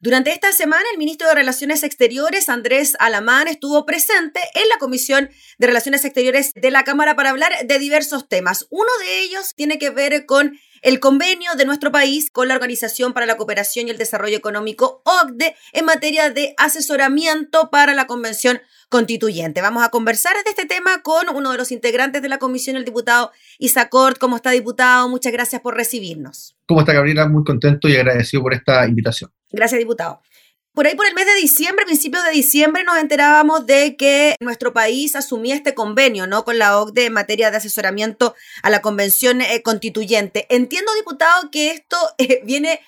Durante esta semana, el ministro de Relaciones Exteriores, Andrés Alamán, estuvo presente en la Comisión de Relaciones Exteriores de la Cámara para hablar de diversos temas. Uno de ellos tiene que ver con el convenio de nuestro país con la Organización para la Cooperación y el Desarrollo Económico, OCDE, en materia de asesoramiento para la Convención Constituyente. Vamos a conversar de este tema con uno de los integrantes de la comisión, el diputado Isacort. ¿Cómo está, diputado? Muchas gracias por recibirnos. ¿Cómo está, Gabriela? Muy contento y agradecido por esta invitación. Gracias, diputado. Por ahí por el mes de diciembre, principios de diciembre, nos enterábamos de que nuestro país asumía este convenio, ¿no? Con la OCDE en materia de asesoramiento a la Convención eh, Constituyente. Entiendo, diputado, que esto eh, viene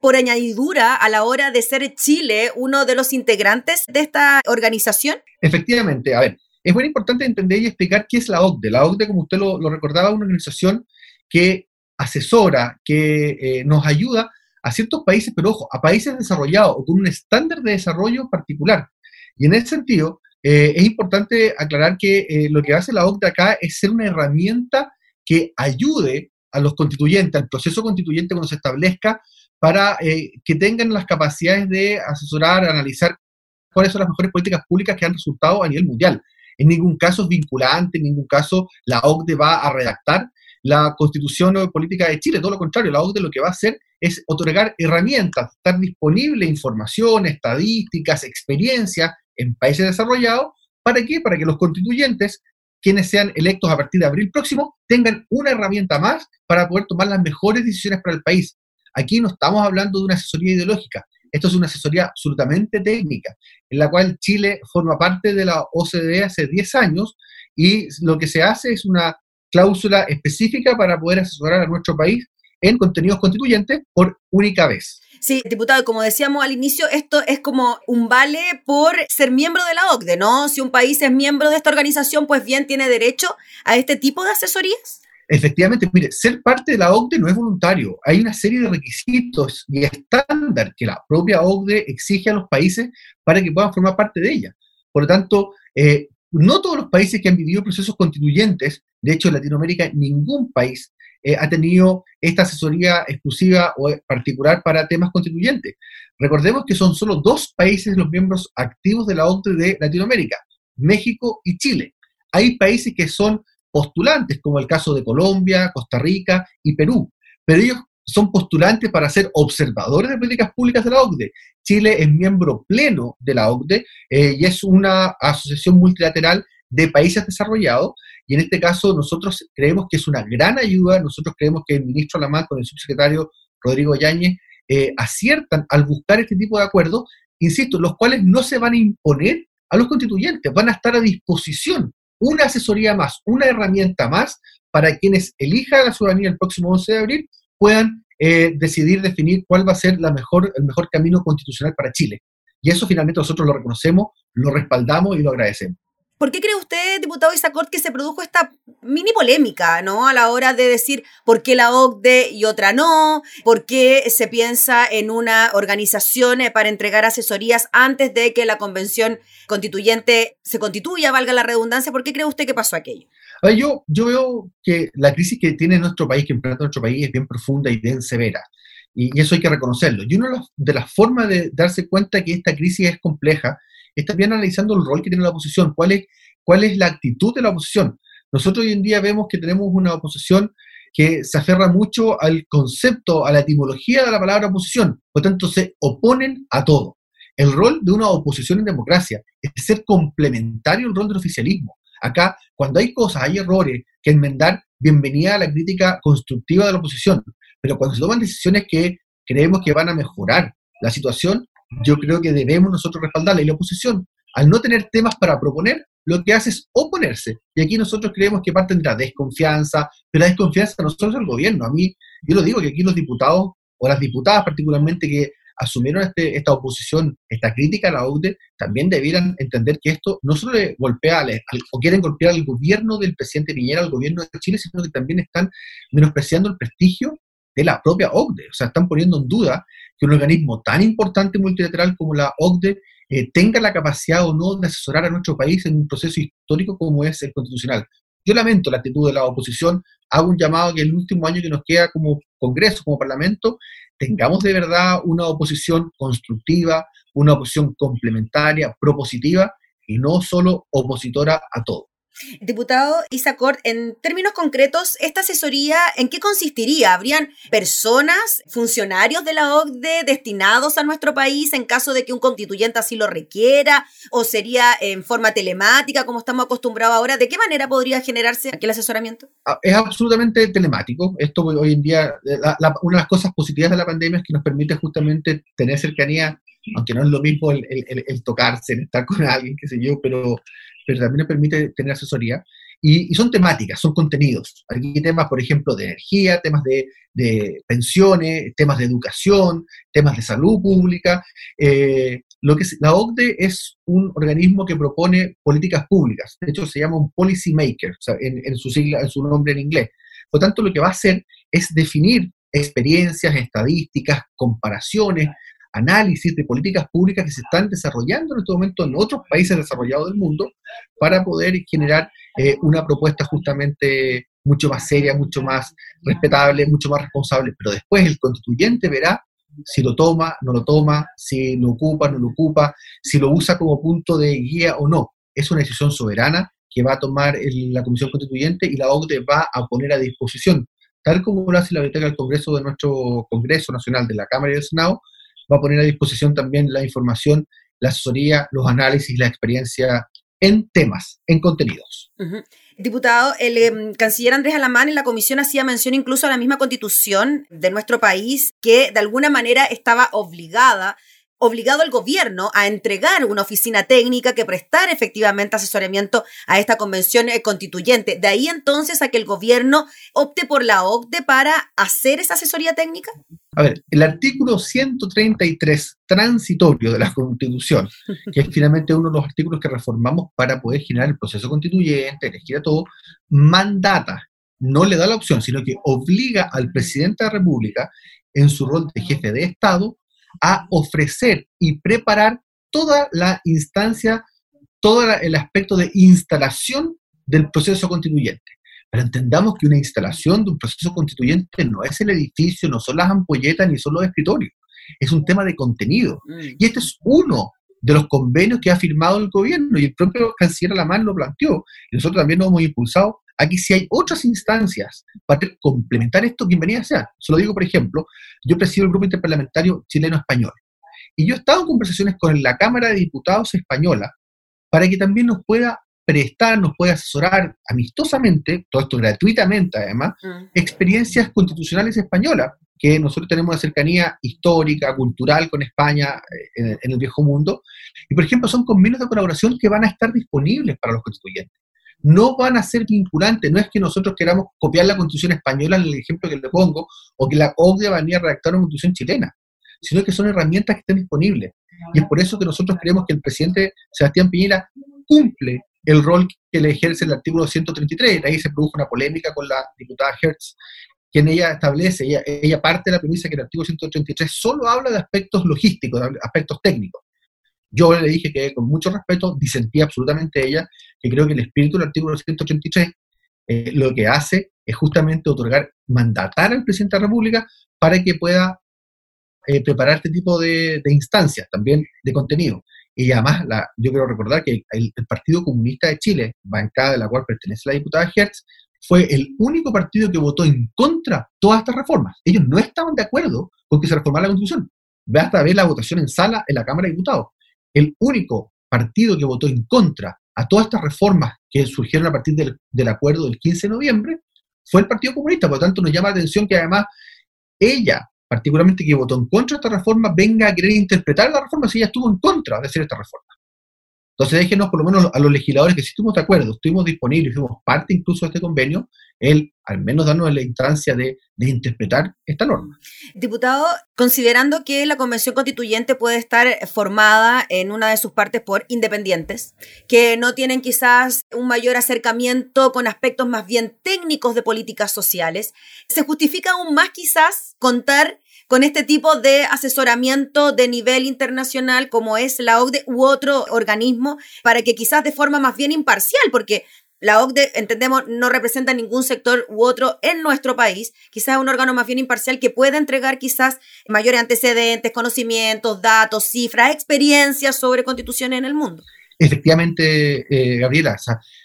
por añadidura a la hora de ser Chile uno de los integrantes de esta organización. Efectivamente, a ver, es muy importante entender y explicar qué es la OCDE. La OCDE, como usted lo, recordaba, es una organización que asesora, que eh, nos ayuda a ciertos países, pero ojo, a países desarrollados o con un estándar de desarrollo particular. Y en ese sentido, eh, es importante aclarar que eh, lo que hace la OCDE acá es ser una herramienta que ayude a los constituyentes, al proceso constituyente cuando se establezca, para eh, que tengan las capacidades de asesorar, analizar cuáles son las mejores políticas públicas que han resultado a nivel mundial. En ningún caso es vinculante, en ningún caso la OCDE va a redactar la constitución o política de Chile, todo lo contrario, la OCDE lo que va a hacer es otorgar herramientas, estar disponible información, estadísticas, experiencia en países desarrollados. ¿Para qué? Para que los constituyentes, quienes sean electos a partir de abril próximo, tengan una herramienta más para poder tomar las mejores decisiones para el país. Aquí no estamos hablando de una asesoría ideológica, esto es una asesoría absolutamente técnica, en la cual Chile forma parte de la OCDE hace 10 años y lo que se hace es una cláusula específica para poder asesorar a nuestro país en contenidos constituyentes por única vez. Sí, diputado, como decíamos al inicio, esto es como un vale por ser miembro de la OCDE, ¿no? Si un país es miembro de esta organización, pues bien tiene derecho a este tipo de asesorías. Efectivamente, mire, ser parte de la OCDE no es voluntario. Hay una serie de requisitos y estándar que la propia OCDE exige a los países para que puedan formar parte de ella. Por lo tanto, eh, no todos los países que han vivido procesos constituyentes, de hecho en Latinoamérica ningún país eh, ha tenido esta asesoría exclusiva o particular para temas constituyentes. Recordemos que son solo dos países los miembros activos de la OCDE de Latinoamérica, México y Chile. Hay países que son postulantes, como el caso de Colombia, Costa Rica y Perú, pero ellos son postulantes para ser observadores de políticas públicas de la OCDE. Chile es miembro pleno de la OCDE eh, y es una asociación multilateral de países desarrollados y en este caso nosotros creemos que es una gran ayuda, nosotros creemos que el ministro Alamán con el subsecretario Rodrigo Yáñez eh, aciertan al buscar este tipo de acuerdos, insisto, los cuales no se van a imponer a los constituyentes, van a estar a disposición una asesoría más, una herramienta más para quienes elijan la ciudadanía el próximo 11 de abril puedan eh, decidir definir cuál va a ser la mejor, el mejor camino constitucional para Chile. Y eso finalmente nosotros lo reconocemos, lo respaldamos y lo agradecemos. ¿Por qué cree usted, diputado Isacort, que se produjo esta mini polémica, ¿no? A la hora de decir por qué la OCDE y otra no, por qué se piensa en una organización eh, para entregar asesorías antes de que la convención constituyente se constituya, valga la redundancia. ¿Por qué cree usted que pasó aquello? yo, yo veo que la crisis que tiene nuestro país, que enfrenta nuestro país, es bien profunda y bien severa. Y, eso hay que reconocerlo. Y una de las formas de darse cuenta que esta crisis es compleja es también analizando el rol que tiene la oposición, cuál es, cuál es la actitud de la oposición. Nosotros hoy en día vemos que tenemos una oposición que se aferra mucho al concepto, a la etimología de la palabra oposición, por lo tanto se oponen a todo. El rol de una oposición en democracia es ser complementario al rol del oficialismo. Acá, cuando hay cosas, hay errores que enmendar, bienvenida a la crítica constructiva de la oposición. Pero cuando se toman decisiones que creemos que van a mejorar la situación, yo creo que debemos nosotros respaldarla. Y la oposición, al no tener temas para proponer, lo que hace es oponerse. Y aquí nosotros creemos que parte de la desconfianza, pero la desconfianza no solo del gobierno. A mí, yo lo digo que aquí los diputados, o las diputadas particularmente que asumieron este, esta oposición, esta crítica a la UDE, también debieran entender que esto no solo le golpea al, o quieren golpear al gobierno del presidente Piñera, al gobierno de Chile, sino que también están menospreciando el prestigio de la propia OCDE. O sea, están poniendo en duda que un organismo tan importante multilateral como la OCDE eh, tenga la capacidad o no de asesorar a nuestro país en un proceso histórico como es el constitucional. Yo lamento la actitud de la oposición, hago un llamado que el último año que nos queda como Congreso, como Parlamento, tengamos de verdad una oposición constructiva, una oposición complementaria, propositiva y no solo opositora a todo. Diputado Isacort, en términos concretos, ¿esta asesoría en qué consistiría? ¿Habrían personas, funcionarios de la OCDE destinados a nuestro país en caso de que un constituyente así lo requiera? ¿O sería en forma telemática, como estamos acostumbrados ahora? ¿De qué manera podría generarse aquel asesoramiento? Ah, es absolutamente telemático. Esto hoy en día, una de las cosas positivas de la pandemia es que nos permite justamente tener cercanía aunque no es lo mismo el, tocarse, el estar con alguien, qué sé yo, pero pero también permite tener asesoría. Y, son temáticas, son contenidos. Aquí temas, por ejemplo, de energía, temas de, pensiones, temas de educación, temas de salud pública. Eh, lo que la OCDE es un organismo que propone políticas públicas. De hecho, se llama un policy maker, en, su sigla, en su nombre en inglés. Por tanto, lo que va a hacer es definir experiencias, estadísticas, comparaciones, análisis de políticas públicas que se están desarrollando en este momento en otros países desarrollados del mundo para poder generar eh, una propuesta justamente mucho más seria, mucho más respetable, mucho más responsable. Pero después el constituyente verá si lo toma, no lo toma, si lo ocupa, no lo ocupa, si lo usa como punto de guía o no. Es una decisión soberana que va a tomar la Comisión Constituyente y la OCDE va a poner a disposición, tal como lo hace la Biblioteca del Congreso de nuestro Congreso Nacional de la Cámara y del Senado, va a poner a disposición también la información, la asesoría, los análisis, la experiencia en temas, en contenidos. Diputado, el em, canciller Andrés Alamán en la comisión hacía mención incluso a la misma constitución de nuestro país que de alguna manera estaba obligada obligado al gobierno a entregar una oficina técnica que prestara efectivamente asesoramiento a esta convención eh, constituyente. De ahí entonces a que el gobierno opte por la OCDE para hacer esa asesoría técnica. A ver, el artículo 133 transitorio de la Constitución, que es finalmente uno de los artículos que reformamos para poder generar el proceso constituyente, elegir a todo, mandata, no le da la opción, sino que obliga al presidente de la República, en su rol de jefe de Estado, a ofrecer y preparar toda la instancia, todo el aspecto de instalación del proceso constituyente. Pero entendamos que una instalación de un proceso constituyente no es el edificio, no son las ampolletas ni son los escritorios. Es un tema de contenido. Mm. Y este es uno de los convenios que ha firmado el gobierno y el propio canciller Alamán lo planteó. Y nosotros también nos hemos impulsado Aquí si hay otras instancias para complementar esto, bienvenida sea. Se lo digo, por ejemplo, yo presido el Grupo Interparlamentario Chileno-Español. Y yo he estado en conversaciones con la Cámara de Diputados española para que también nos pueda prestar, nos pueda asesorar amistosamente, todo esto gratuitamente además, mm. experiencias constitucionales españolas, que nosotros tenemos una cercanía histórica, cultural con España eh, en, el viejo mundo. Y por ejemplo, son convenios de colaboración que van a estar disponibles para los constituyentes no van a ser vinculantes. No es que nosotros queramos copiar la constitución española en el ejemplo que le pongo, o que la OCDE va a redactar una constitución chilena, sino que son herramientas que están disponibles. Y es por eso que nosotros creemos que el presidente Sebastián Piñera cumple el rol que le ejerce el artículo 133. De ahí se produjo una polémica con la diputada Hertz, quien ella establece, ella, ella parte de la premisa que el artículo 133 solo habla de aspectos logísticos, de aspectos técnicos. Yo le dije que con mucho respeto disentía absolutamente ella, que creo que el espíritu del artículo 183 eh, lo que hace es justamente otorgar, mandatar al presidente de la República para que pueda eh, preparar este tipo de, instancias, también de contenido. Y además, la, yo quiero recordar que el, Partido Comunista de Chile, bancada de la cual pertenece la diputada Hertz, fue el único partido que votó en contra de todas estas reformas. Ellos no estaban de acuerdo con que se reformara la Constitución. Ve hasta ver la votación en sala en la Cámara de Diputados el único partido que votó en contra a todas estas reformas que surgieron a partir del, acuerdo del 15 de noviembre fue el Partido Comunista. Por lo tanto, nos llama la atención que además ella, particularmente que votó en contra de esta reforma, venga a querer interpretar la reforma si ella estuvo en contra de hacer esta reforma. Entonces déjenos por lo menos a los legisladores que sí estuvimos de acuerdo, estuvimos disponibles, fuimos parte incluso de este convenio, él al menos darnos la instancia de, interpretar esta norma. Diputado, considerando que la Convención Constituyente puede estar formada en una de sus partes por independientes, que no tienen quizás un mayor acercamiento con aspectos más bien técnicos de políticas sociales, ¿se justifica aún más quizás contar con este tipo de asesoramiento de nivel internacional como es la OCDE u otro organismo para que quizás de forma más bien imparcial, porque la OCDE, entendemos, no representa ningún sector u otro en nuestro país. Quizás un órgano más bien imparcial que puede entregar quizás mayores antecedentes, conocimientos, datos, cifras, experiencias sobre constituciones en el mundo. Efectivamente, eh, Gabriela,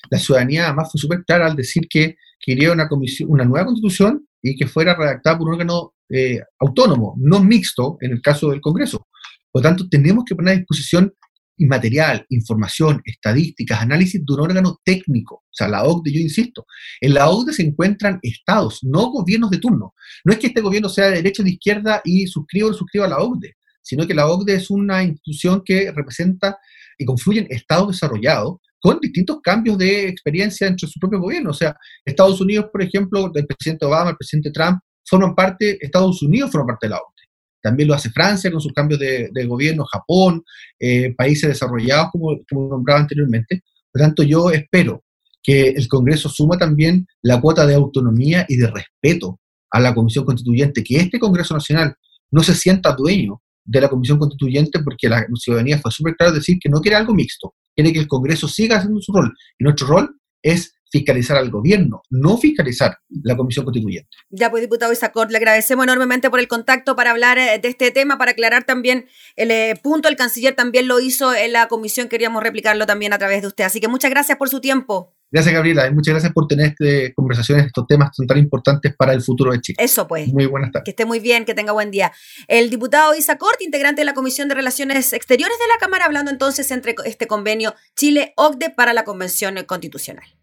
la ciudadanía además fue súper clara al decir que quería una, comisión, una nueva constitución y que fuera redactada por un órgano eh, autónomo, no mixto en el caso del Congreso. Por lo tanto, tenemos que poner a disposición material, información, estadísticas, análisis de un órgano técnico. O sea, la OCDE, yo insisto, en la OCDE se encuentran estados, no gobiernos de turno. No es que este gobierno sea de derecha o de izquierda y suscriba o suscriba a la OCDE, sino que la OCDE es una institución que representa y confluyen estados desarrollados con distintos cambios de experiencia entre su propio gobierno. O sea, Estados Unidos, por ejemplo, el presidente Obama, el presidente Trump, forman parte, Estados Unidos forma parte de la OCDE. También lo hace Francia con sus cambios de, gobierno, Japón, eh, países desarrollados, como, como anteriormente. Por tanto, yo espero que el Congreso suma también la cuota de autonomía y de respeto a la Comisión Constituyente, que este Congreso Nacional no se sienta dueño de la Comisión Constituyente porque la ciudadanía fue súper clara decir que no quiere algo mixto, quiere que el Congreso siga haciendo su rol. Y nuestro rol es fiscalizar al gobierno, no fiscalizar la Comisión Constituyente. Ya pues, diputado Isacor, le agradecemos enormemente por el contacto para hablar eh, de este tema, para aclarar también el eh, punto. El canciller también lo hizo en la comisión, queríamos replicarlo también a través de usted. Así que muchas gracias por su tiempo. Gracias, Gabriela, y muchas gracias por tener este, conversaciones, estos temas son tan importantes para el futuro de Chile. Eso pues. Muy buenas tardes. Que esté muy bien, que tenga buen día. El diputado Isa Corte, integrante de la Comisión de Relaciones Exteriores de la Cámara, hablando entonces entre este convenio Chile-OCDE para la Convención Constitucional.